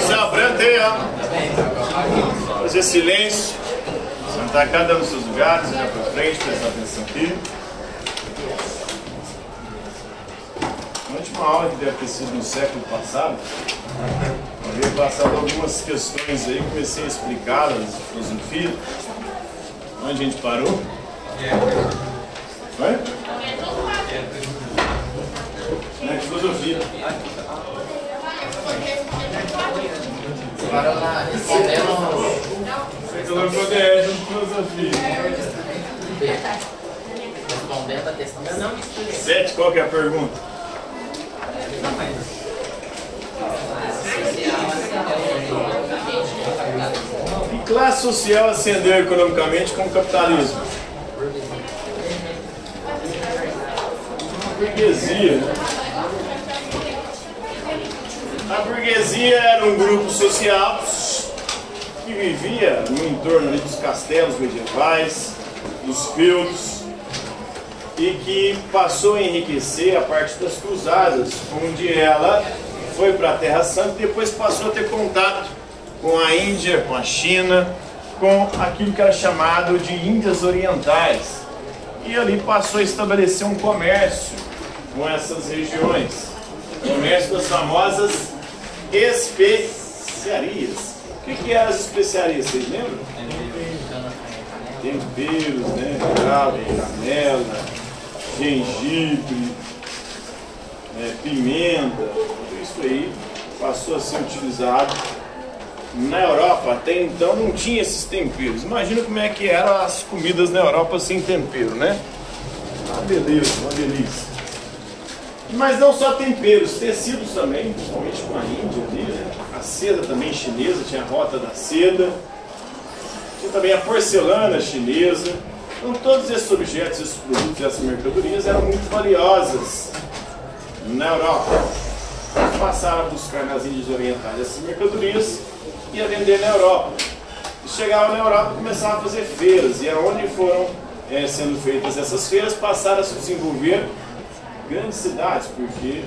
Se abrante aí, ó. Fazer silêncio. Sentar cada um nos seus lugares, olhar para frente, prestar atenção aqui. A última aula que deve ter sido no século passado, eu havia passado algumas questões aí, comecei a explicá-las de filosofia. Onde a gente parou? Foi? Na filosofia. Agora lá, respondendo. DR de filosofia. Respondendo a questão não Sete, qual que é a pergunta? Que classe social ascendeu economicamente com o capitalismo? burguesia. né? A burguesia era um grupo social que vivia no entorno dos castelos medievais, dos feudos, e que passou a enriquecer a partir das cruzadas, onde ela foi para a Terra Santa e depois passou a ter contato com a Índia, com a China, com aquilo que era chamado de Índias Orientais. E ali passou a estabelecer um comércio com essas regiões. Comércio das famosas especiarias. O que, que eram as especiarias? Vocês lembram? Temperos, né? Cravo, canela, gengibre, é, pimenta, tudo isso aí passou a ser utilizado na Europa. Até então não tinha esses temperos. Imagina como é que eram as comidas na Europa sem tempero, né? Uma beleza, uma delícia. Mas não só temperos, tecidos também, principalmente com a Índia ali, né? A seda também chinesa, tinha a rota da seda. Tinha também a porcelana chinesa. Então todos esses objetos, esses produtos, essas mercadorias eram muito valiosas na Europa. Passaram a buscar nas Índias Orientais essas mercadorias ia vender na Europa. E chegavam na Europa e começavam a fazer feiras. E aonde foram eh, sendo feitas essas feiras, passaram a se desenvolver grandes cidades, porque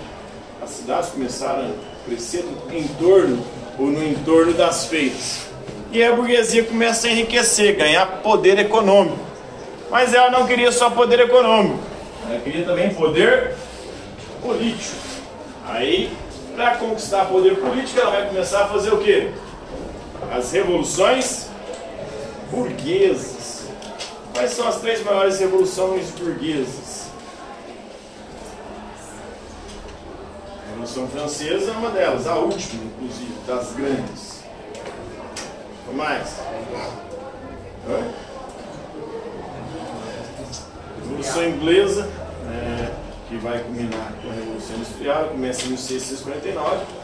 as cidades começaram a crescer em torno ou no entorno das feiras. E a burguesia começa a enriquecer, ganhar poder econômico. Mas ela não queria só poder econômico, ela queria também poder político. Aí, para conquistar poder político, ela vai começar a fazer o quê? As revoluções burguesas. Quais são as três maiores revoluções burguesas? A Revolução Francesa é uma delas, a última, inclusive, das grandes. O mais? Oi? Revolução Inglesa, é, que vai culminar com a Revolução Industrial, começa em 1649,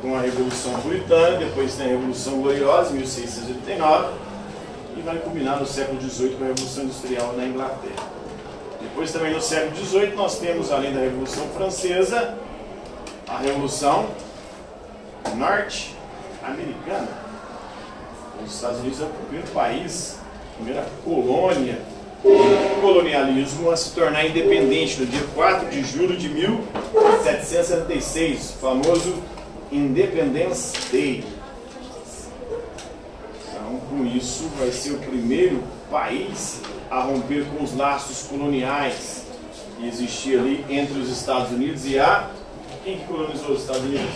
com a Revolução Puritana, depois tem a Revolução Gloriosa, em 1689, e vai culminar no século XVIII com a Revolução Industrial na Inglaterra. Depois também no século XVIII nós temos, além da Revolução Francesa, a Revolução Norte-Americana. Os Estados Unidos é o primeiro país, a primeira colônia do colonialismo a se tornar independente no dia 4 de julho de 1776, o famoso Independence Day. Então, com isso, vai ser o primeiro país a romper com os laços coloniais que existia ali entre os Estados Unidos e a. Quem que colonizou os Estados Unidos?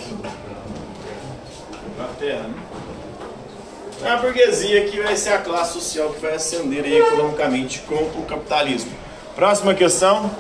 Inglaterra, né? É a burguesia que vai ser a classe social que vai ascender economicamente com o capitalismo. Próxima questão.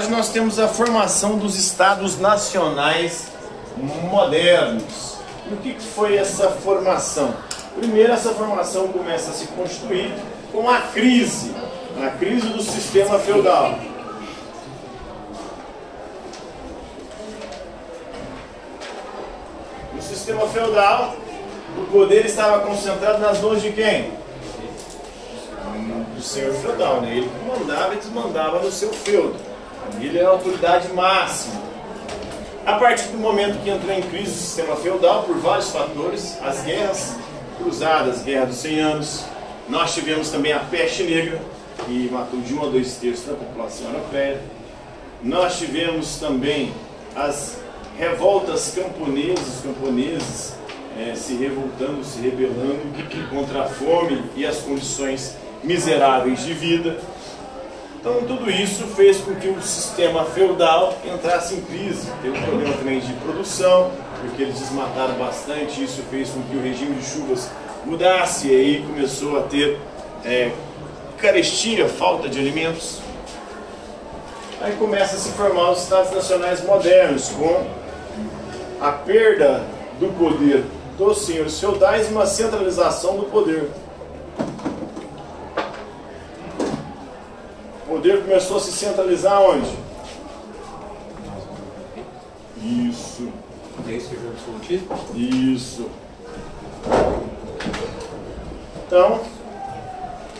verdade, nós temos a formação dos estados nacionais modernos. E o que, foi essa formação? Primeiro, essa formação começa a se constituir com a crise, a crise do sistema feudal. No sistema feudal, o poder estava concentrado nas mãos de quem? Do senhor feudal, né? Ele mandava e desmandava no seu feudo. Ele era a autoridade máxima. A partir do momento que entrou em crise o sistema feudal, por vários fatores, as guerras cruzadas, guerra dos 100 anos, nós tivemos também a peste negra, que matou de 1 a 2 terços da população europeia. Nós tivemos também as revoltas camponesas, camponeses é, se revoltando, se rebelando contra a fome e as condições miseráveis de vida. Então tudo isso fez com que o sistema feudal entrasse em crise. Teve um problema também de produção, porque eles desmataram bastante, isso fez com que o regime de chuvas mudasse e aí começou a ter é, carestia, falta de alimentos. Aí começa a se formar os estados nacionais modernos, com a perda do poder dos senhores feudais e uma centralização do poder. Poder começou a se centralizar onde? Isso. Isso. Então,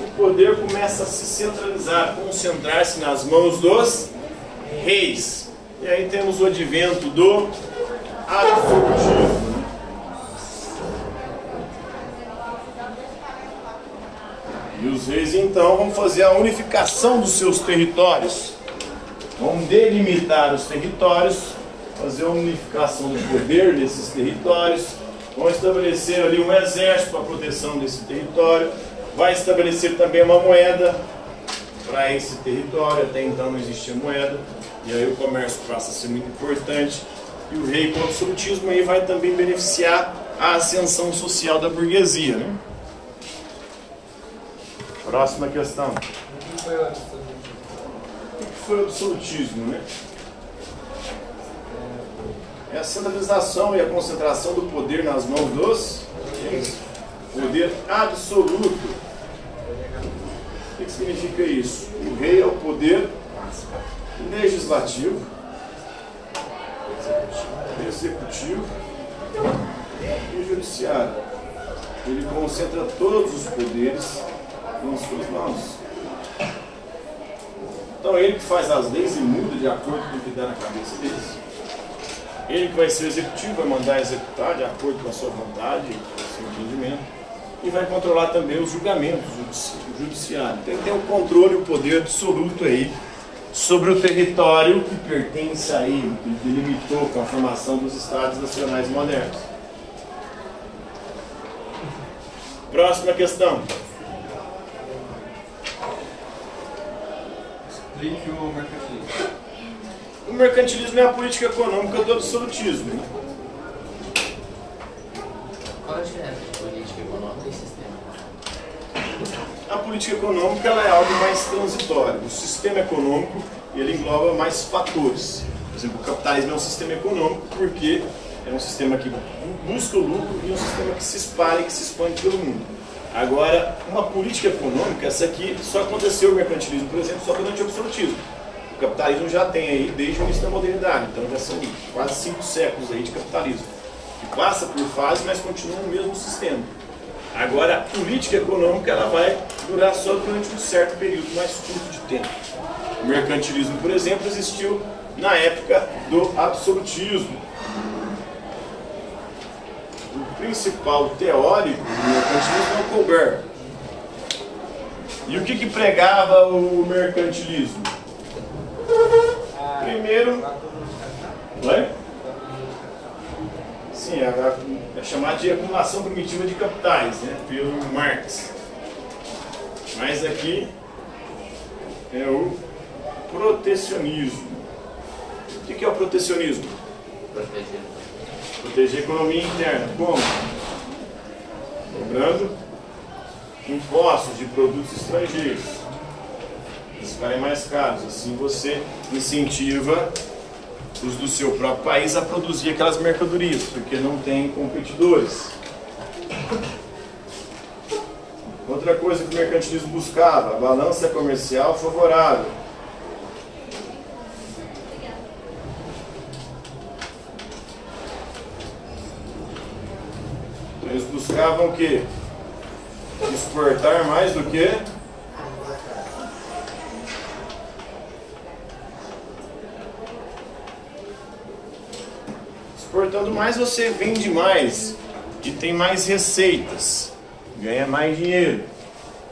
o poder começa a se centralizar, concentrar-se nas mãos dos reis. E aí temos o advento do absolutismo. E os reis então vão fazer a unificação dos seus territórios. Vão delimitar os territórios, fazer a unificação do poder desses territórios, vão estabelecer ali um exército para proteção desse território, vai estabelecer também uma moeda para esse território, até então não existia moeda, e aí o comércio passa a ser muito importante, e o rei com o absolutismo aí vai também beneficiar a ascensão social da burguesia. Né? Próxima questão. O que foi o absolutismo? Né? É a centralização e a concentração do poder nas mãos dos poder absoluto. O que significa isso? O rei é o poder legislativo, executivo e judiciário. Ele concentra todos os poderes nas suas mãos. Então ele que faz as leis e muda de acordo com o que dá na cabeça deles. Ele que vai ser executivo, vai mandar executar de acordo com a sua vontade, com o seu entendimento. E vai controlar também os julgamentos, o judiciário. Então ele tem o controle, o poder absoluto aí sobre o território que pertence a ele, que delimitou com a formação dos Estados Nacionais modernos. Próxima questão. Mercantilismo. O mercantilismo é a política econômica do absolutismo. Qual a diferença de política econômica e sistema? A política econômica ela é algo mais transitório. O sistema econômico ele engloba mais fatores. Por exemplo, o capitalismo é um sistema econômico porque é um sistema que busca o lucro e um sistema que se espalha e que se expande pelo mundo. Agora, uma política econômica, essa aqui só aconteceu o mercantilismo, por exemplo, só durante o absolutismo. O capitalismo já tem aí desde o início da modernidade, então já são quase cinco séculos aí de capitalismo. Que passa por fases, mas continua no mesmo sistema. Agora, a política econômica ela vai durar só durante um certo período mais curto de tempo. O mercantilismo, por exemplo, existiu na época do absolutismo. Principal teórico do mercantilismo é o Colbert. E o que, que pregava o mercantilismo? Primeiro, Oi? Sim, é, é, chamado de acumulação primitiva de capitais, né, pelo Marx. Mas aqui é o protecionismo. O que é o protecionismo? Proteger. Proteger a economia interna. Como? Cobrando impostos de produtos estrangeiros. Eles ficarem mais caros. Assim você incentiva os do seu próprio país a produzir aquelas mercadorias, porque não tem competidores. Outra coisa que o mercantilismo buscava, a balança comercial favorável. Buscavam o quê? Exportar mais do que Exportando mais, você vende mais e tem mais receitas, ganha mais dinheiro.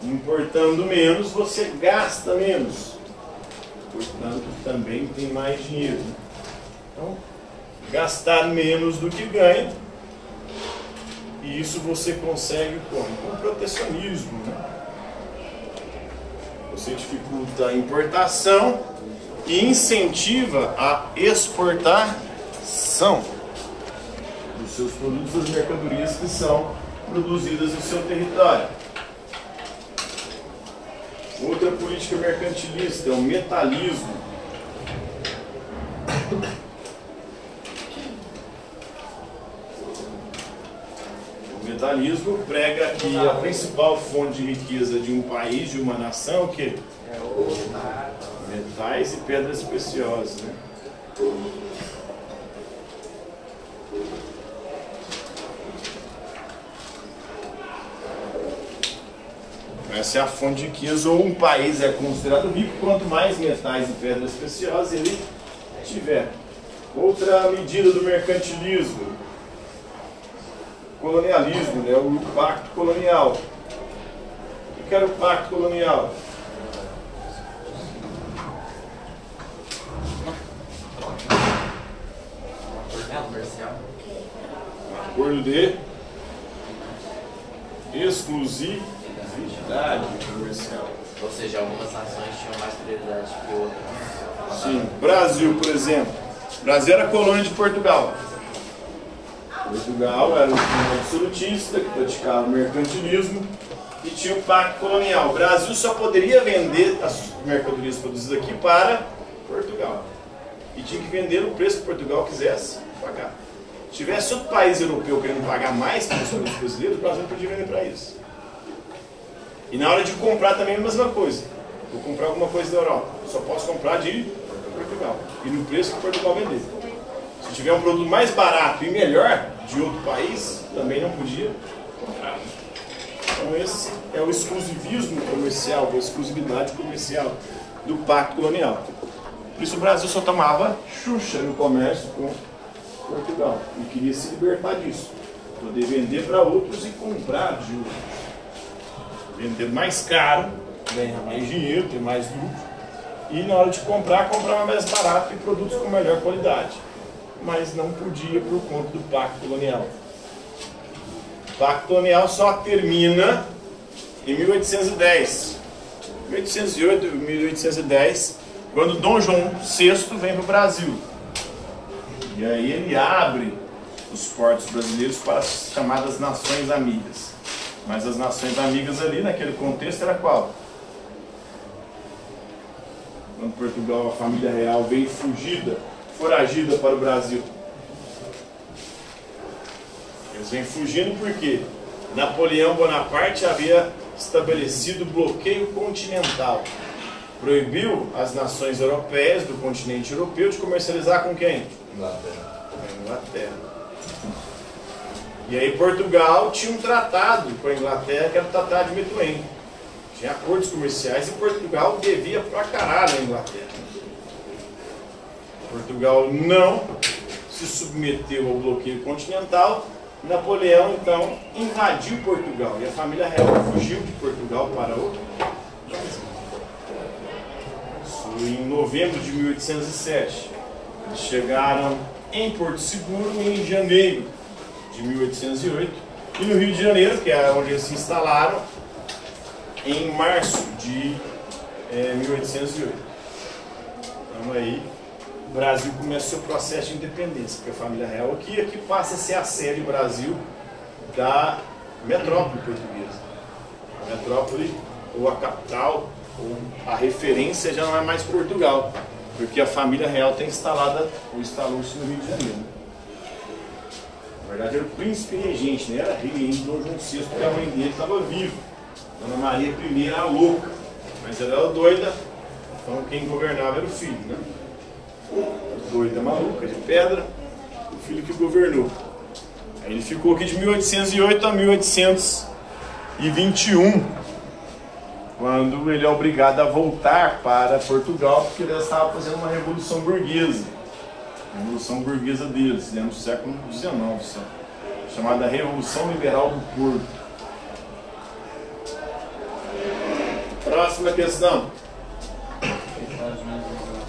Importando menos, você gasta menos. Portanto, também tem mais dinheiro. Então, gastar menos do que ganha. E isso você consegue como? Com protecionismo. Né? Você dificulta a importação e incentiva a exportação dos seus produtos, das mercadorias que são produzidas no seu território. Outra política mercantilista é o metalismo. O metalismo prega que a principal fonte de riqueza de um país, de uma nação, o quê? Metais e pedras preciosas. Né? Essa é a fonte de riqueza, ou um país é considerado rico, quanto mais metais e pedras preciosas ele tiver. Outra medida do mercantilismo, colonialismo, né? o pacto colonial. O que era o pacto colonial? Acordo de exclusividade comercial. Ou seja, algumas nações tinham mais prioridade que outras. Sim. Brasil, por exemplo. Brasil era colônia de Portugal. Portugal era um absolutista que praticava mercantilismo e tinha o pacto colonial. O Brasil só poderia vender as mercadorias produzidas aqui para Portugal. E tinha que vender no preço que Portugal quisesse pagar. Se tivesse outro país europeu querendo pagar mais para os produtos brasileiros, o Brasil não podia vender para isso. E na hora de comprar também a mesma coisa. Vou comprar alguma coisa da Europa. Só posso comprar de Portugal. E no preço que Portugal vender. Se tiver um produto mais barato e melhor de outro país, também não podia comprar. Então esse é o exclusivismo comercial, a exclusividade comercial do pacto colonial. Por isso o Brasil só tomava Xuxa no comércio com Portugal. E queria se libertar disso. Poder vender para outros e comprar de outros vender mais caro, ganhar mais dinheiro, ter mais lucro. E na hora de comprar, comprar mais barato e produtos com melhor qualidade. Mas não podia por conta do Pacto Colonial. O Pacto Colonial só termina em 1810. 1808 1810, quando Dom João VI vem para o Brasil. E aí ele abre os portos brasileiros para as chamadas nações amigas. Mas as nações amigas ali, naquele contexto, era qual? Quando Portugal, a família real, veio fugida, foragida para o Brasil. Eles vêm fugindo porque Napoleão Bonaparte havia estabelecido bloqueio continental. Proibiu as nações europeias do continente europeu de comercializar com quem? Inglaterra. Inglaterra. E aí Portugal tinha um tratado com a Inglaterra, que era o Tratado de Methuen. Tinha acordos comerciais e Portugal devia pra caralho a Inglaterra. Portugal não se submeteu ao bloqueio continental. Napoleão então invadiu Portugal e a família real fugiu de Portugal para o em novembro de 1807. Eles chegaram em Porto Seguro em janeiro de 1808, e no Rio de Janeiro, que é onde eles se instalaram, em março de é, 1808. Então aí o Brasil começa o seu processo de independência, porque a família real aqui, aqui passa a ser a sede Brasil da metrópole portuguesa. A metrópole, ou a capital, ou a referência já não é mais Portugal, porque a família real tem instalada, ou instalou-se no Rio de Janeiro. Na verdade era o príncipe regente, né? Era ainda Dom João VI, porque a mãe dele estava viva. Dona Maria I era louca, mas ela era doida, então quem governava era o filho, né? Doida maluca, de pedra, o filho que governou. Aí ele ficou aqui de 1808 a 1821, quando ele é obrigado a voltar para Portugal, porque ele estava fazendo uma revolução burguesa. A revolução burguesa deles, dentro do século XIX, chamada Revolução Liberal do Porto. Próxima questão. O que faz nas revelações?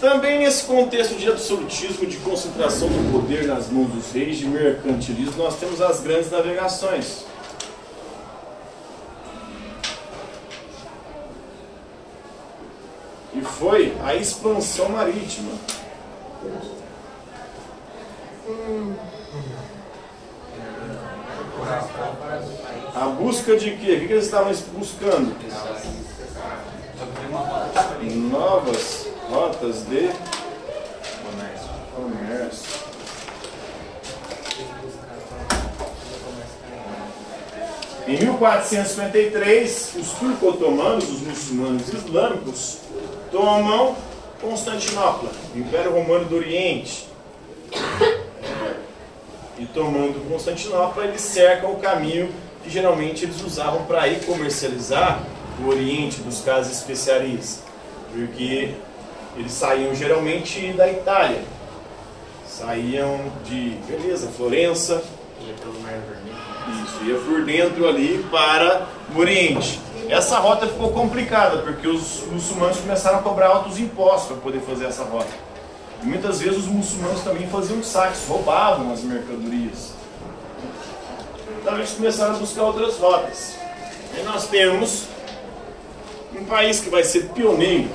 Também nesse contexto de absolutismo, de concentração do poder nas mãos dos reis, de mercantilismo, nós temos as grandes navegações. E foi a expansão marítima. A busca de quê? O que eles estavam buscando? Novas rotas de Comércio. Em 1453, os turco-otomanos, os muçulmanos islâmicos, tomam Constantinopla, Império Romano do Oriente. E tomando Constantinopla, eles cercam o caminho que geralmente eles usavam para ir comercializar o Oriente, buscar as especiarias. Porque eles saíam geralmente da Itália. Saíam de, beleza, Florença, Ia pelo Mar Vermelho. isso, ia por dentro ali para o Oriente. Essa rota ficou complicada, porque os muçulmanos começaram a cobrar altos impostos para poder fazer essa rota. E muitas vezes os muçulmanos também faziam saques, roubavam as mercadorias. Então eles começaram a buscar outras rotas. E nós temos um país que vai ser pioneiro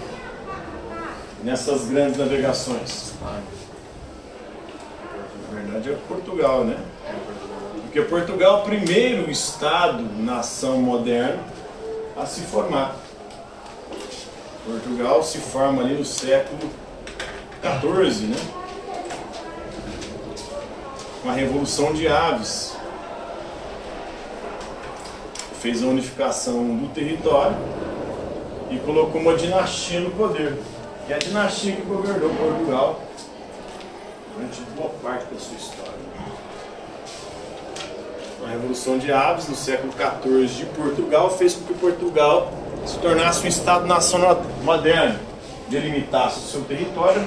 nessas grandes navegações. Na verdade é Portugal, né? Porque Portugal é o primeiro Estado, nação moderna, a se formar. Portugal se forma ali no século XIV, né? Com a Revolução de Aves. Fez a unificação do território e colocou uma dinastia no poder. Que é a dinastia que governou Portugal durante boa parte da sua história. A Revolução de Aves, no século XIV de Portugal, fez com que Portugal se tornasse um Estado-nação moderno, delimitasse o seu território,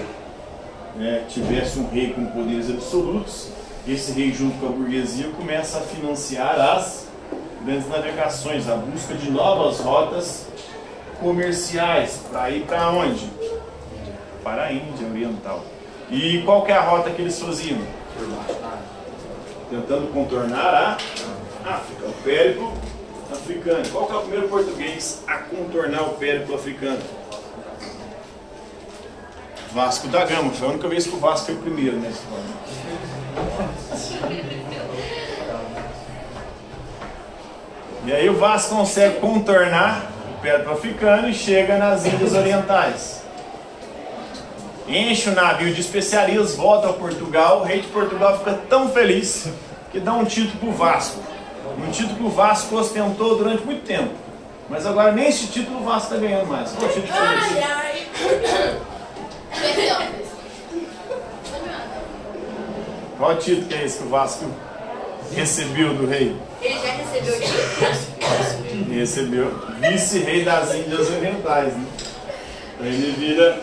né, tivesse um rei com poderes absolutos. Esse rei, junto com a burguesia, começa a financiar as grandes navegações, a busca de novas rotas comerciais. Para ir para onde? Para a Índia Oriental. E qual que é a rota que eles faziam? Tentando contornar a África, o périplo africano. Qual que é o primeiro português a contornar o périplo africano? Vasco da Gama. Foi a única vez que o Vasco foi o primeiro nessa história. E aí o Vasco consegue contornar o périplo africano e chega nas Índias Orientais. Enche o navio de especiarias, volta a Portugal. O rei de Portugal fica tão feliz que dá um título para o Vasco. Um título que o Vasco ostentou durante muito tempo. Mas agora nem esse título o Vasco está ganhando mais. Qual o título esse? ai. Qual título que é esse que o Vasco recebeu do rei? Ele já recebeu o título. Ele recebeu vice-rei das Índias Orientais. Né? Então ele vira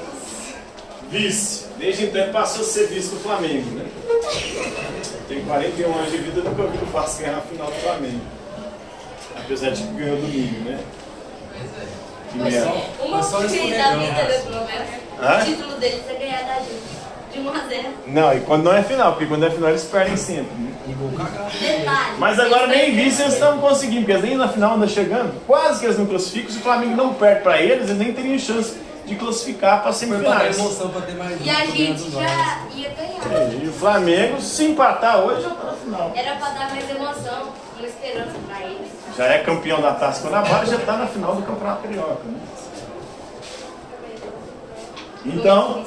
vice. Desde então ele passou a ser vice do Flamengo. Né? Tem 41 anos de vida, nunca vi o Vasco ganhar a final do Flamengo. Apesar de que ganhou domingo, né? Que merda. Uma Mas só vez da vida, né? né, pelo menos. Hã? O título deles é ganhar da gente. De 1 a 0. Não, e quando não é final, porque quando é final eles perdem sempre. Né? Detalhe. Mas agora nem vice eles estão conseguindo, porque eles nem na final andam chegando. Quase que eles não classificam. Se o Flamengo não perde para eles, eles nem teriam chance de classificar para semifinais. emoção pra ter mais E a gente já ia ganhar. E o Flamengo, se empatar hoje, já está na final. Era pra dar mais emoção, uma esperança pra eles. Já é campeão da Taça Guanabara, já está na final do Campeonato Carioca. Né? Então,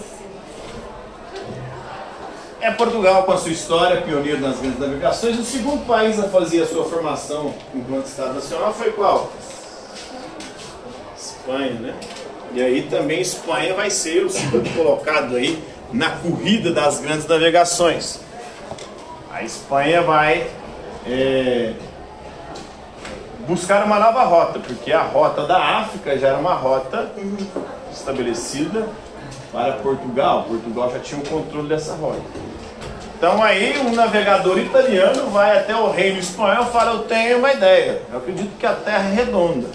é Portugal com a sua história, pioneiro nas grandes navegações. O segundo país a fazer a sua formação enquanto Estado Nacional foi qual? Espanha, né? E aí também Espanha vai ser o segundo colocado aí na corrida das grandes navegações. A Espanha vai é, buscar uma nova rota, porque a rota da África já era uma rota estabelecida para Portugal. Portugal já tinha o controle dessa rota. Então aí um navegador italiano vai até o reino espanhol e fala, eu tenho uma ideia. Eu acredito que a Terra é redonda.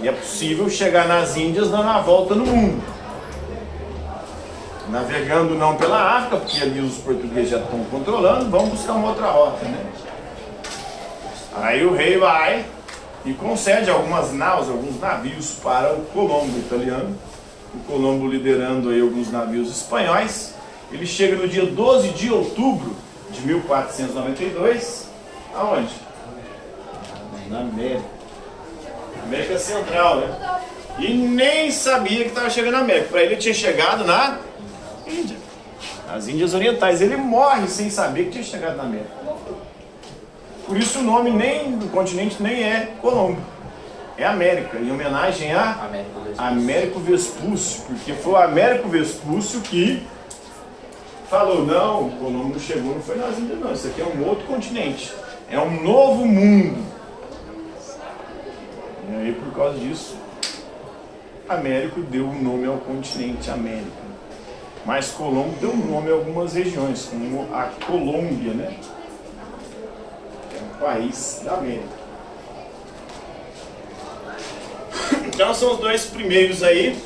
E é possível chegar nas Índias dando a volta no mundo. Navegando não pela África, porque ali os portugueses já estão controlando, vamos buscar uma outra rota, né? Aí o rei vai e concede algumas naus, alguns navios para o Colombo italiano. O Colombo liderando aí alguns navios espanhóis. Ele chega no dia 12 de outubro de 1492. Aonde? Na América. América Central, né? E nem sabia que estava chegando na América. Para ele tinha chegado na Índia. Nas Índias Orientais. Ele morre sem saber que tinha chegado na América. Por isso o nome nem do continente nem é Colombo. É América, em homenagem a Américo Vespúcio, porque foi o Américo Vespúcio que falou, não, o Colombo não chegou, não foi nas Índias não, isso aqui é um outro continente, é um novo mundo. E aí por causa disso, Américo deu o nome ao continente América. Mas Colombo deu nome a algumas regiões, como a Colômbia, né? É um país da América. Então são os dois primeiros aí.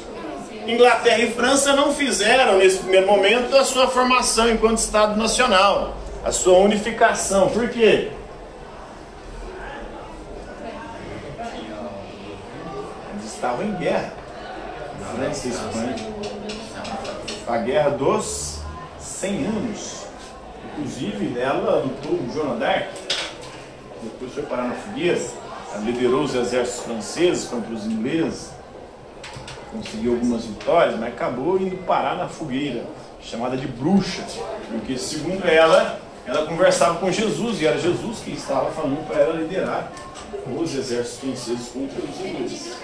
Inglaterra e França não fizeram nesse primeiro momento a sua formação enquanto Estado Nacional, a sua unificação. Por quê? Eles estavam em guerra. França e Espanha. A guerra dos 100 anos. Inclusive, nela lutou o Joana d'Arc. Depois foi parar na fogueira. Liderou os exércitos franceses contra os ingleses. Conseguiu algumas vitórias, mas acabou indo parar na fogueira, chamada de bruxa. Porque, segundo ela, ela conversava com Jesus e era Jesus que estava falando para ela liderar os exércitos franceses contra os ingleses.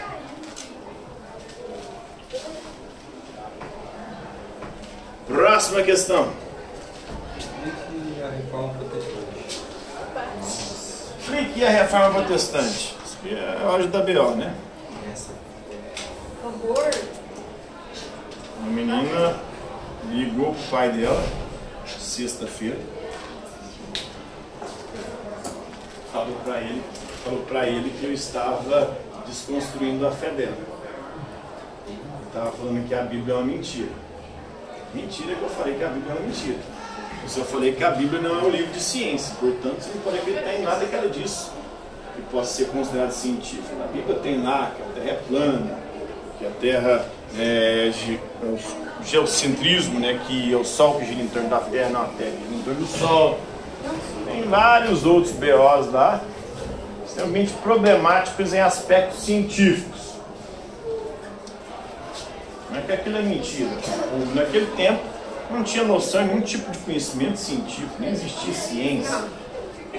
Próxima questão. Explique a reforma protestante. Explique a reforma protestante. Isso aqui é hoje da BO, né? Favor. Uma menina ligou pro pai dela, sexta-feira. Falou para ele, falou para ele que eu estava desconstruindo a fé dela. Estava falando que a Bíblia é uma mentira. Mentira que eu falei que a Bíblia é uma mentira. Eu só falei que a Bíblia não é um livro de ciência, portanto você não pode acreditar em nada que ela diz que possa ser considerado científico. Na Bíblia tem lá que a Terra é plana, que a Terra é, é o geocentrismo, né, que é o Sol que gira em torno da Terra, não a Terra gira em torno do Sol. Tem vários outros BOs lá, extremamente problemáticos em aspectos científicos. Não é que aquilo é mentira. Naquele tempo não tinha noção de nenhum tipo de conhecimento científico, nem existia ciência.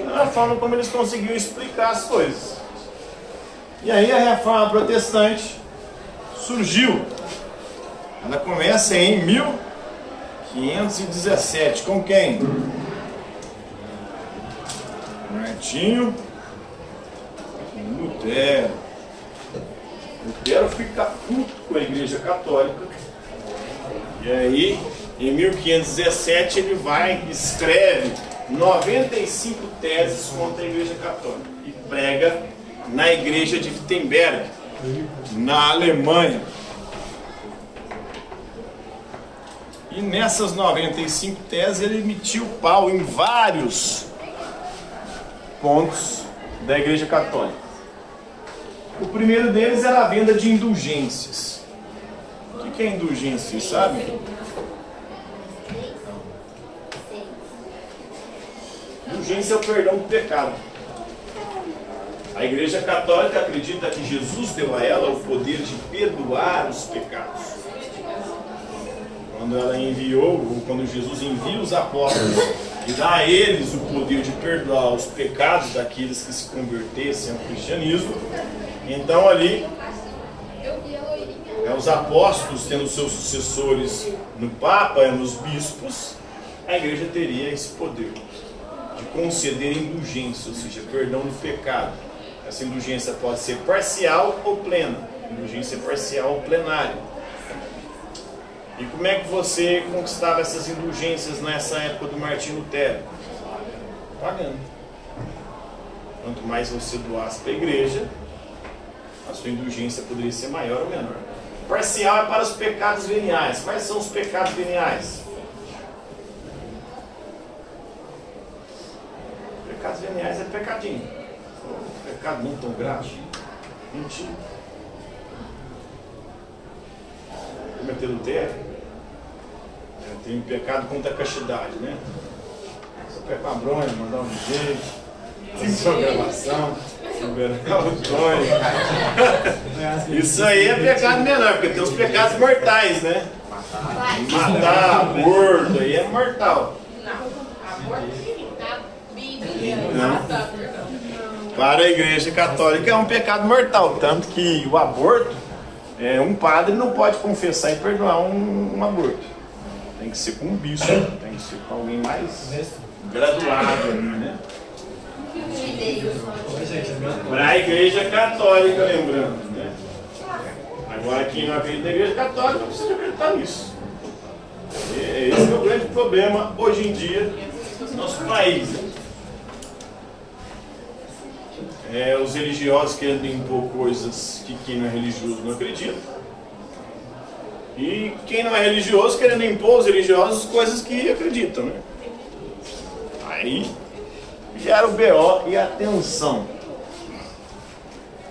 Não a forma como eles conseguiam explicar as coisas. E aí a reforma protestante surgiu. Ela começa em 1517. Com quem? Martinho Lutero. Lutero fica puto com a Igreja Católica. E aí, em 1517, ele vai e escreve 95 teses contra a Igreja Católica e prega na Igreja de Wittenberg, na Alemanha. E nessas 95 teses ele emitiu pau em vários pontos da Igreja Católica. O primeiro deles era a venda de indulgências. O que é indulgência, vocês Indulgência é o perdão do pecado. A Igreja Católica acredita que Jesus deu a ela o poder de perdoar os pecados. Quando ela enviou, ou quando Jesus envia os apóstolos e dá a eles o poder de perdoar os pecados daqueles que se convertessem ao cristianismo, então ali é, os apóstolos tendo seus sucessores no Papa e nos bispos, a igreja teria esse poder de conceder indulgência, ou seja, perdão do pecado. Essa indulgência pode ser parcial ou plena, indulgência parcial ou plenária. E como é que você conquistava essas indulgências nessa época do Martinho Lutero? Pagando. Quanto mais você doasse para a igreja, a sua indulgência poderia ser maior ou menor. Parcial é para os pecados veniais. Quais são os pecados veniais? Pecados veniais é pecadinho. Pecado não tão grave. Mentir. Cometer adultério. É, tem pecado contra a castidade, né? Só pecar uma bronha, mandar um jeito. Tem sua gravação. Isso aí é pecado menor, porque tem os pecados mortais, né? Matar, aborto, aí é mortal. Para a igreja católica é um pecado mortal, tanto que o aborto, é, um padre não pode confessar e perdoar um, um aborto. Tem que ser com um bispo, tem que ser com alguém mais graduado ali, né? Para a igreja católica, lembrando. Né? Agora, quem não acredita na igreja católica não precisa acreditar nisso. É, esse é o grande problema hoje em dia no nosso país. É, os religiosos querendo impor coisas que quem não é religioso não acredita. E quem não é religioso querendo impor os religiosos coisas que acreditam. Né? Aí gera o BO e a tensão.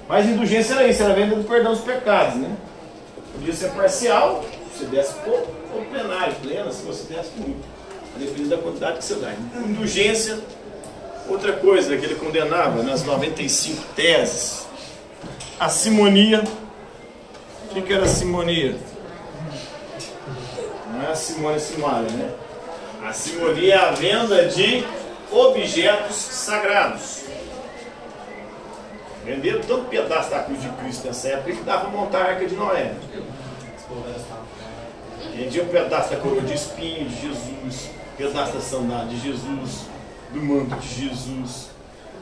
Mas indulgência era isso, era a venda do perdão dos pecados, né? Podia ser parcial, você desse pouco, ou plenário, plena, se você desse muito. A depender da quantidade que você dá. Indulgência, outra coisa que ele condenava nas 95 teses, a simonia. O que, que era a simonia? Não é a Simone Simária, né? A simonia é a venda de objetos sagrados. Venderam tanto pedaço da cruz de Cristo nessa época que dava para montar a arca de Noé. Vendia um pedaço da coroa de espinho de Jesus, pedaço da sandália de Jesus, do manto de Jesus,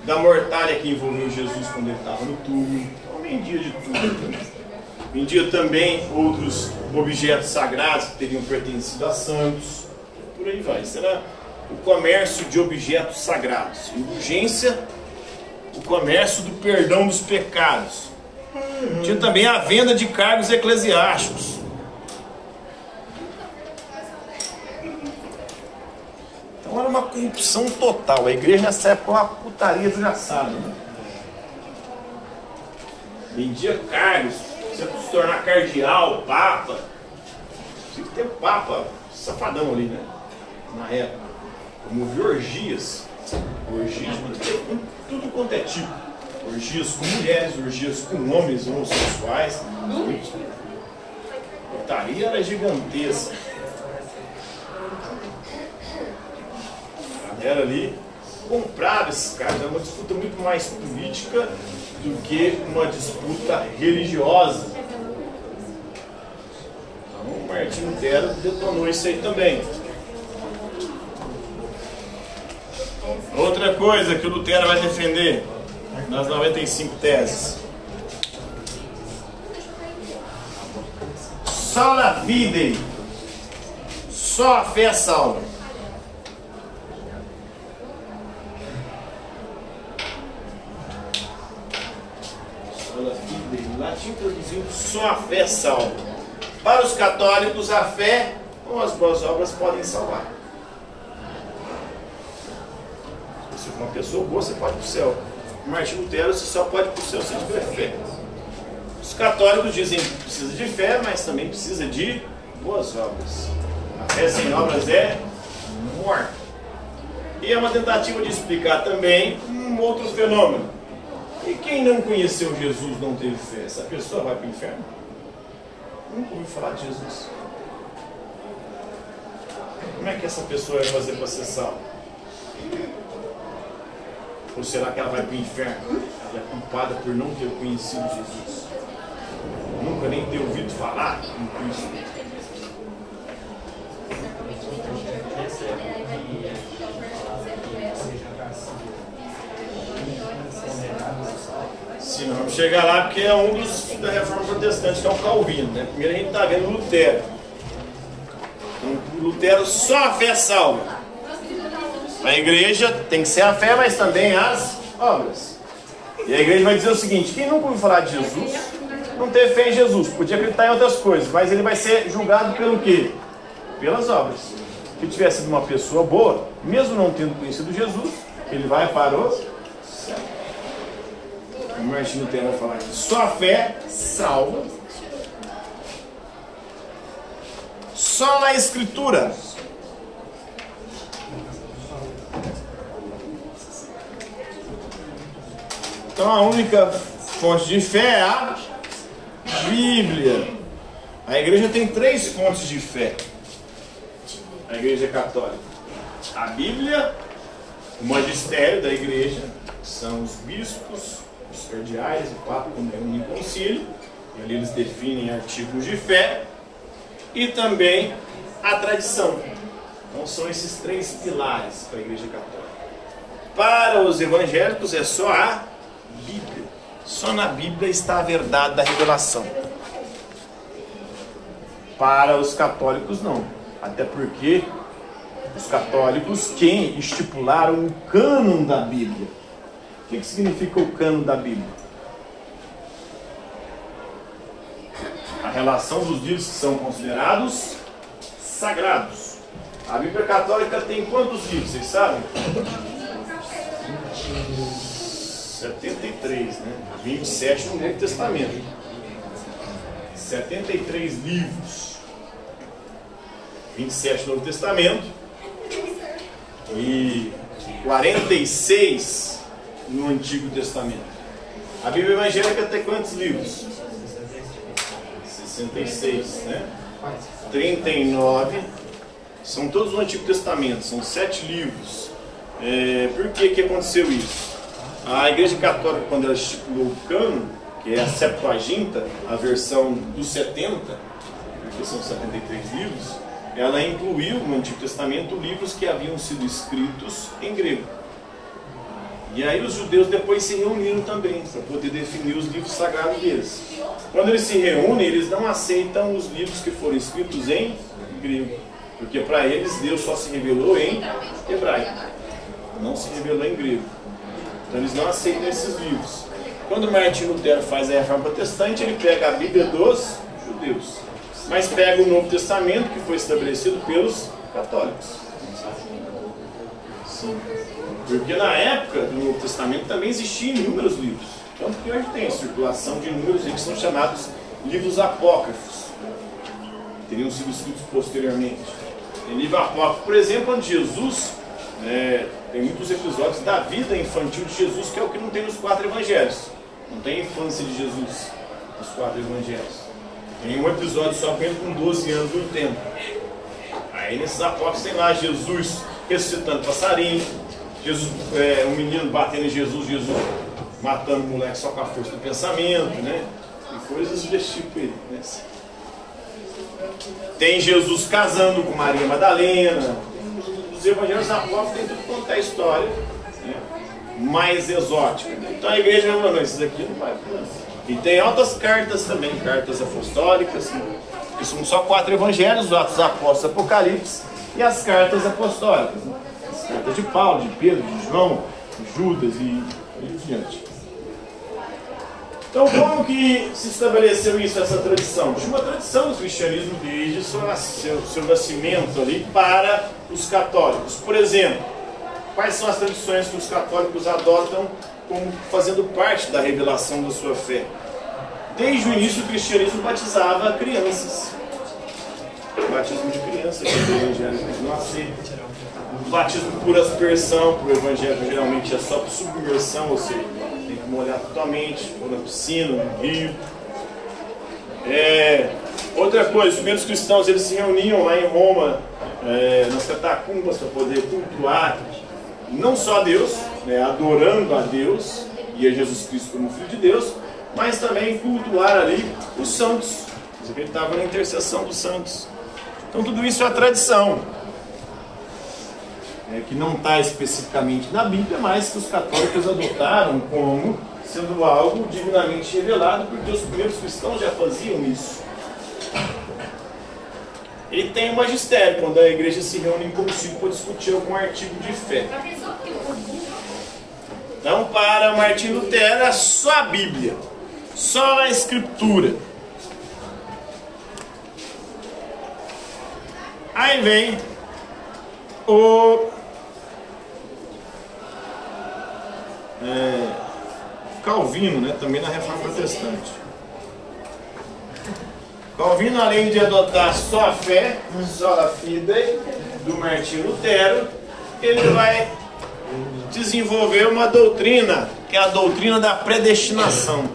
da mortalha que envolveu Jesus quando ele estava no túmulo. Então vendia de tudo. Vendia também outros objetos sagrados que teriam pertencido a santos. Por aí vai. Será o comércio de objetos sagrados. Indulgência, o comércio do perdão dos pecados. Tinha também a venda de cargos eclesiásticos. Então era uma corrupção total. A igreja nessa época era uma putaria desgraçada. Né? Vendia cargos. Você se tornar cardeal, papa. Tinha que ter papa, safadão ali, né? Na época promovia orgias, orgias de tudo quanto é tipo. Orgias com mulheres, orgias com homens homossexuais. A putaria era gigantesca. A galera ali comprava esses caras, era uma disputa muito mais política do que uma disputa religiosa. Então o Martin Lutero detonou isso aí também. Outra coisa que o Lutero vai defender nas 95 teses. Sola fide. Só a fé salva. Sola fide. Em latim traduzindo, só a fé salva. Para os católicos, a fé ou as boas obras podem salvar. Se for uma pessoa boa, você pode ir para o céu. Martin Lutero, você só pode ir para o céu se tiver fé. Os católicos dizem que precisa de fé, mas também precisa de boas obras. A fé sem obras é morta. E é uma tentativa de explicar também um outro fenômeno. E quem não conheceu Jesus não teve fé? Essa pessoa vai para o inferno? Nunca ouviu falar de Jesus. Como é que essa pessoa vai fazer para ser salva? Ou será que ela vai para o inferno? Ela é culpada por não ter conhecido Jesus. Nunca nem ter ouvido falar Cristo. Sim, nós vamos chegar lá porque é um dos da reforma protestante, que é o Calvino. Né? Primeiro a gente está vendo Lutero. Então, Lutero só a fé salva. A igreja tem que ser a fé, mas também as obras. E a igreja vai dizer o seguinte: quem nunca ouviu falar de Jesus, não teve fé em Jesus, podia acreditar em outras coisas, mas ele vai ser julgado pelo quê? Pelas obras. Se tivesse sido uma pessoa boa, mesmo não tendo conhecido Jesus, ele vai para o. O Martin Lutero vai falar que só a fé salva. Só na Escritura Então a única fonte de fé é a Bíblia. A igreja tem três fontes de fé. A igreja católica. A Bíblia, o magistério da igreja, são os bispos, os cardeais, o Papa, é um concílio, e ali eles definem artigos de fé, e também a tradição. Então são esses três pilares para a igreja católica. Para os evangélicos é só a Bíblia. Só na Bíblia está a verdade da revelação. Para os católicos, não. Até porque os católicos, quem estipularam o cânon da Bíblia. Que, que significa o cânon da Bíblia? A relação dos livros que são considerados sagrados. A Bíblia Católica tem quantos livros, vocês sabem? 73, né? 27 no Novo Testamento. 73 livros. 27 no Novo Testamento. E 46 no Antigo Testamento. A Bíblia Evangélica tem quantos livros? 66, né? 39 são todos no Antigo Testamento, são sete livros. É, por que, que aconteceu isso? A Igreja Católica, quando ela estipulou o cano, que é a Septuaginta, a versão dos 70, porque são 73 livros, ela incluiu no Antigo Testamento livros que haviam sido escritos em grego. E aí os judeus depois se reuniram também para poder definir os livros sagrados deles. Quando eles se reúnem, eles não aceitam os livros que foram escritos em grego, porque para eles Deus só se revelou em hebraico, não se revelou em grego. Então eles não aceitam esses livros. Quando Martin Lutero faz a reforma protestante, ele pega a Bíblia dos judeus, mas pega o Novo Testamento que foi estabelecido pelos católicos. Porque na época do Novo Testamento também existiam inúmeros livros. Tanto que hoje tem circulação de inúmeros que são chamados livros apócrifos. Teriam sido escritos posteriormente. Tem livro apócrifo, por exemplo, onde Jesus é, tem muitos episódios da vida infantil de Jesus, que é o que não tem nos quatro evangelhos. Não tem a infância de Jesus nos quatro evangelhos. Tem um episódio só com ele com 12 anos no tempo. Aí nesses apóstolos tem lá Jesus ressuscitando passarinho, Jesus, é, um menino batendo em Jesus, Jesus matando o moleque só com a força do pensamento, né? E coisas desse tipo aí. Né? Tem Jesus casando com Maria Madalena, os evangelhos apócrifos tem tudo quanto é história né, mais exótica. Né? Então a igreja falou, não, esses aqui não vai. E tem altas cartas também, cartas apostólicas, né, que são só quatro evangelhos, os Atos Apóstolos Apocalipse e as cartas apostólicas. Né? De Paulo, de Pedro, de João, de Judas e, e diante. Então, como que se estabeleceu isso, essa tradição? Tinha uma tradição do cristianismo desde seu, seu, seu nascimento ali para os católicos. Por exemplo, quais são as tradições que os católicos adotam como fazendo parte da revelação da sua fé? Desde o início, o cristianismo batizava crianças. O batismo de crianças, que o evangelho não aceita. Batismo por aspersão, por o evangelho geralmente é só por submersão, ou seja, molhar totalmente, ou na piscina, no rio. É, outra coisa, os primeiros cristãos eles se reuniam lá em Roma, é, nas catacumbas, para poder cultuar não só a Deus, né, adorando a Deus e a Jesus Cristo como Filho de Deus, mas também cultuar ali os santos, Eles acreditavam na intercessão dos santos. Então tudo isso é a tradição. É, que não está especificamente na Bíblia, mas que os católicos adotaram como sendo algo divinamente revelado, porque os primeiros cristãos já faziam isso. Ele tem o magistério, quando a igreja se reúne em para discutir algum artigo de fé. Então, para Martim Lutero, é só a Bíblia, só a Escritura. Aí vem o é, Calvino, né, também na Reforma Protestante. Calvino, além de adotar só a fé, só a fide do Martinho Lutero, ele vai desenvolver uma doutrina, que é a doutrina da predestinação.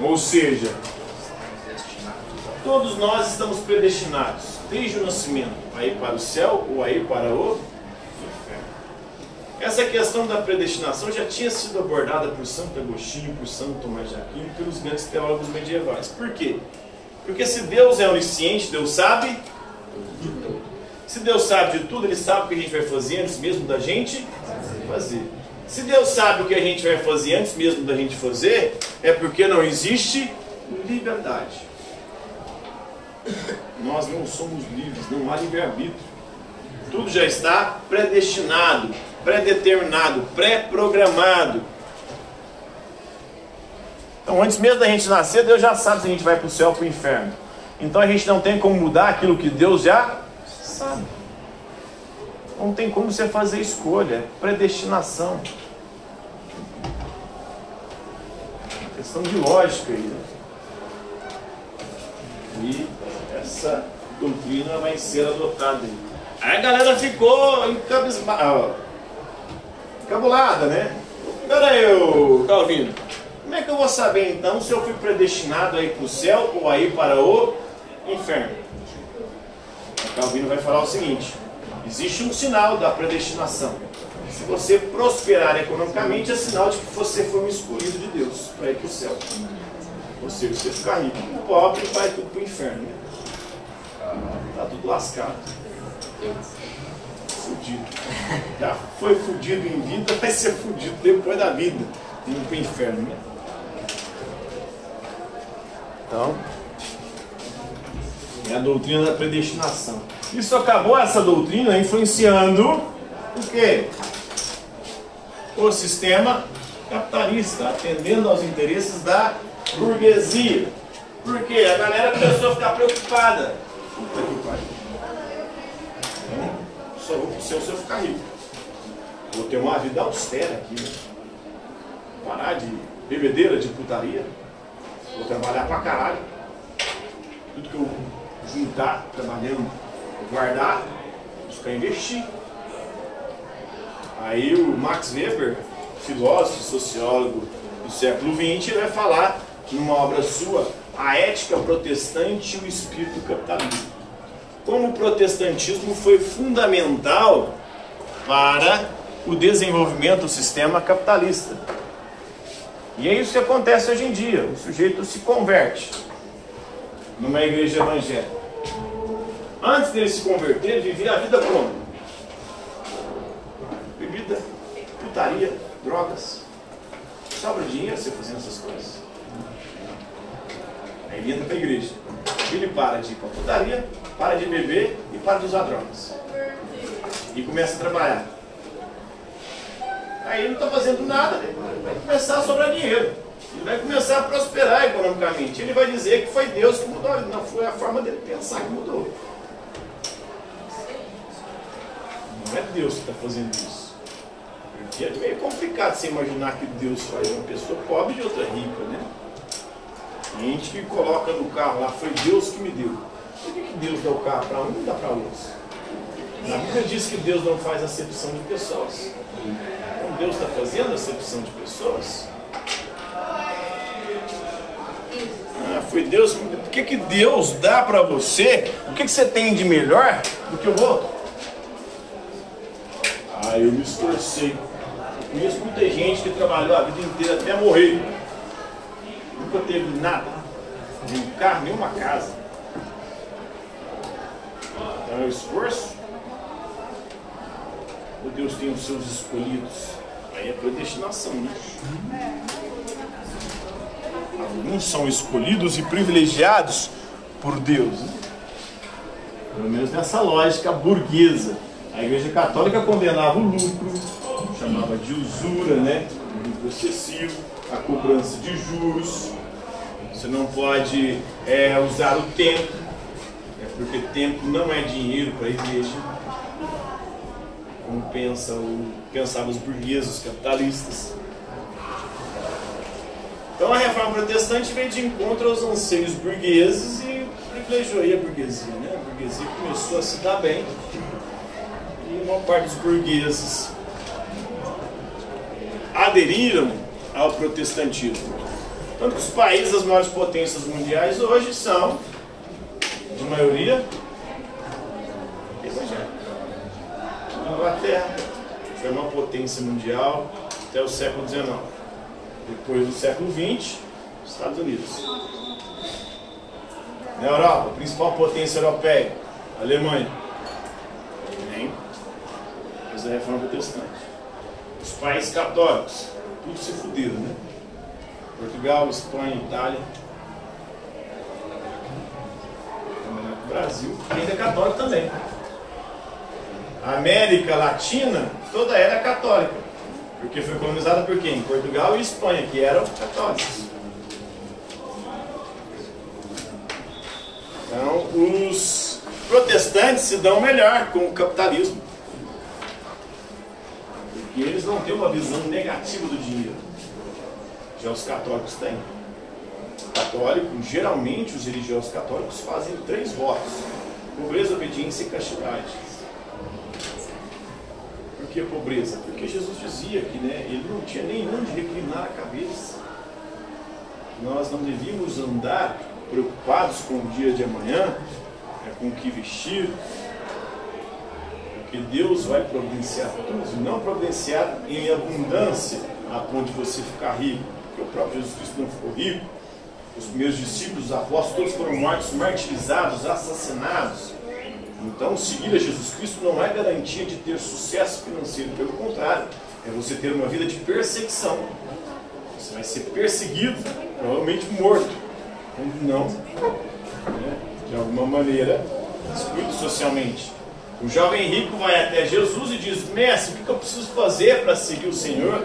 Ou seja, todos nós estamos predestinados, desde o nascimento, a ir para o céu ou a ir para o inferno. Essa questão da predestinação já tinha sido abordada por Santo Agostinho, por Santo Tomás de Aquino, pelos grandes teólogos medievais. Por quê? Porque se Deus é onisciente, Deus sabe de tudo. Se Deus sabe de tudo, Ele sabe o que a gente vai fazer antes mesmo da gente fazer. Se Deus sabe o que a gente vai fazer antes mesmo da gente fazer, é porque não existe liberdade. Nós não somos livres, não há livre-arbítrio. Tudo já está predestinado, predeterminado, pré-programado. Então, antes mesmo da gente nascer, Deus já sabe se a gente vai para o céu ou para o inferno. Então, a gente não tem como mudar aquilo que Deus já sabe. Não tem como você fazer escolha, é predestinação. Questão de lógica aí. Né? E essa doutrina vai ser adotada aí. Aí a galera ficou encabismada, encabulada, né? Peraí, Calvino, como é que eu vou saber então se eu fui predestinado a ir para o céu ou a ir para o inferno? O Calvino vai falar o seguinte: existe um sinal da predestinação. Se você prosperar economicamente, é sinal de que você foi um escolhido de Deus para ir para o céu. Ou seja, você ficar rico. O pobre vai tudo para o inferno. Né? Lascado. Fudido. Já foi fudido em vida, vai ser fudido depois da vida. Indo para o inferno. Né? Então, é a doutrina da predestinação. Isso acabou essa doutrina influenciando o quê? O sistema capitalista, atendendo aos interesses da burguesia. Por quê? A galera começou a ficar preocupada. Puta que pariu. Então, só vou pro céu se eu ficar rico. Vou ter uma vida austera aqui. Né? Parar de bebedeira, de putaria. Vou trabalhar pra caralho. Tudo que eu juntar, trabalhando, guardar, buscar investir. Aí o Max Weber, filósofo, sociólogo do século XX, vai falar numa obra sua, A Ética Protestante e o Espírito Capitalista. Como o protestantismo foi fundamental para o desenvolvimento do sistema capitalista. E é isso que acontece hoje em dia. O sujeito se converte numa igreja evangélica. Antes dele se converter, ele vivia a vida como? Bebida, putaria, drogas. Sobra dinheiro você fazendo essas coisas. Aí ele entra para a igreja. Ele para de ir para a putaria, para de beber e para de usar drogas. E começa a trabalhar. Aí ele não está fazendo nada, vai começar a sobrar dinheiro. Ele vai começar a prosperar economicamente. Ele vai dizer que foi Deus que mudou, não foi a forma dele pensar que mudou. Não é Deus que está fazendo isso. Porque é meio complicado você imaginar que Deus faz uma pessoa pobre e outra rica, né? Gente que coloca no carro lá, foi Deus que me deu. Por que, que Deus dá o carro para um e dá para outros? Na Bíblia diz que Deus não faz acepção de pessoas. Então Deus está fazendo acepção de pessoas? Ah, foi Deus que me deu. O que, que Deus dá para você? O que, que você tem de melhor do que o outro? Ah, eu me esforcei. Conheço muita gente que trabalhou a vida inteira até morrer. Nunca teve nada. Nenhum carro, nenhuma casa. Então é o esforço. Ou Deus tem os seus escolhidos? Aí é predestinação, né? Alguns são escolhidos e privilegiados por Deus. Né? Pelo menos nessa lógica burguesa. A Igreja Católica condenava o lucro, chamava de usura, né? O lucro excessivo, a cobrança de juros. Você não pode é, usar o tempo, é porque tempo não é dinheiro para a igreja. Como pensa o, pensavam os burgueses, os capitalistas. Então a reforma protestante veio de encontro aos anseios burgueses e privilegiou a burguesia. Né? A burguesia começou a se dar bem e uma parte dos burgueses aderiram ao protestantismo. Tanto que os países, as maiores potências mundiais hoje são, de maioria, evangélicos. Inglaterra foi uma potência mundial até o século XIX. Depois do século XX, Estados Unidos. Na Europa, a principal potência europeia, Alemanha. Nem. Fez a reforma protestante. Os países católicos, tudo se fuderam, né? Portugal, Espanha, Itália. O Brasil ainda é católico também. A América Latina, toda ela é católica. Porque foi colonizada por quem? Portugal e Espanha, que eram católicos. Então, os protestantes se dão melhor com o capitalismo. Porque eles não têm uma visão negativa do dinheiro. Já os católicos têm. Católico, geralmente os religiosos católicos fazem três votos: pobreza, obediência e castidade. Por que pobreza? Porque Jesus dizia que né, ele não tinha nem onde reclinar a cabeça. Nós não devíamos andar preocupados com o dia de amanhã, é, com o que vestir, porque Deus vai providenciar tudo, não providenciar em abundância a ponto de você ficar rico, porque o próprio Jesus Cristo não ficou rico. Os primeiros discípulos, os apóstolos, todos foram mortos, martirizados, assassinados. Então, seguir a Jesus Cristo não é garantia de ter sucesso financeiro, pelo contrário, é você ter uma vida de perseguição. Você vai ser perseguido, provavelmente morto, quando não, né, de alguma maneira, excluído socialmente. O jovem rico vai até Jesus e diz: Mestre, o que eu preciso fazer para seguir o Senhor?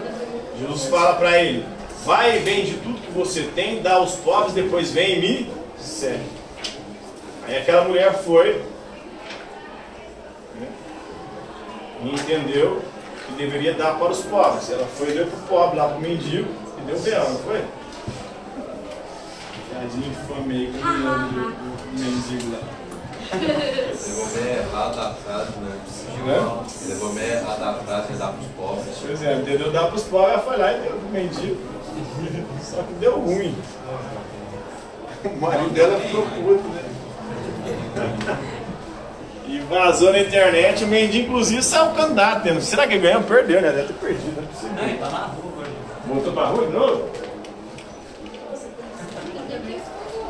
Jesus fala para ele: Vai e vende tudo que você tem, dá aos pobres, depois vem e me segue. Aí aquela mulher foi e entendeu que deveria dar para os pobres. Ela foi e deu para o pobre, lá para o mendigo, e deu para ela, não foi? Piadinha infame aí com o mendigo lá. Levou meio errado a frase, né? Né? Levou meio errado a frase, dar pros pobres. Pois é, entendeu? Dar para os pobres, ela foi lá e deu para o mendigo. Só que deu ruim. O marido dela ficou puto, né? E vazou na internet, o mendigo inclusive saiu candidato. Né? Será que ganhou? Perdeu, né? Deve ter perdido, não é possível. Não, ele tá na rua. Voltou pra rua de novo?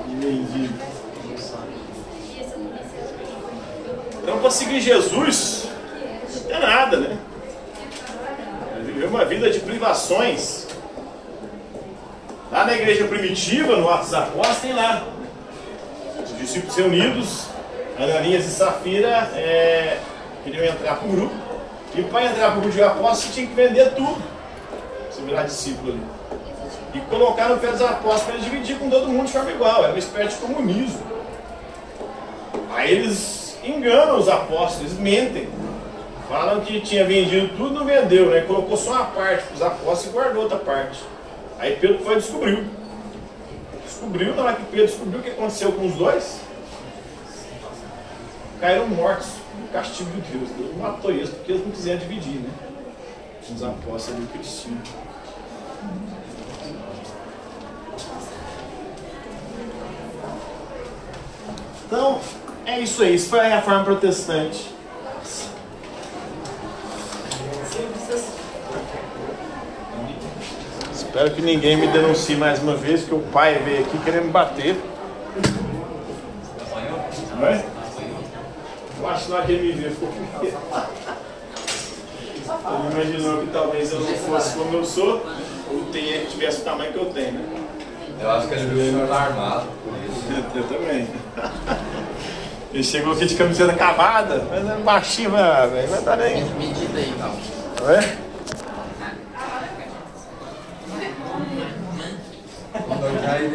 E mendigo. Então, para seguir Jesus, não é nada, né? Viver uma vida de privações. Lá na igreja primitiva, no Atos Apóstolos, tem lá. Os discípulos reunidos, Ananias e Safira é, queriam entrar para o grupo. E para entrar para o grupo de apóstolos, tinha que vender tudo. Você virar discípulo ali. E colocar no pé dos apóstolos para eles dividir com todo mundo de forma igual. Era uma espécie de comunismo. Aí eles enganam os apóstolos, eles mentem. Falam que tinha vendido tudo, não vendeu, né? Colocou só uma parte para os apóstolos e guardou outra parte. Aí Pedro foi e descobriu. Descobriu, na hora que Pedro descobriu o que aconteceu com os dois, caíram mortos no castigo de Deus. Deus matou eles porque eles não quiseram dividir, né? Os apóstolos do Cristina. Então, é isso aí. Isso foi a reforma protestante. Espero que ninguém me denuncie mais uma vez, que o pai veio aqui querendo me bater. Não é? Eu acho que lá que ele me viu ficou com medo. Ele imaginou que talvez eu não fosse como eu sou, ou tenha, tivesse o tamanho que eu tenho, né? Eu acho que ele viu o senhor armado, por isso. Eu também. Ele chegou aqui de camiseta cavada, mas é baixinho, ah, velho, vai dar nem. Medida aí, Val. Não é? 何?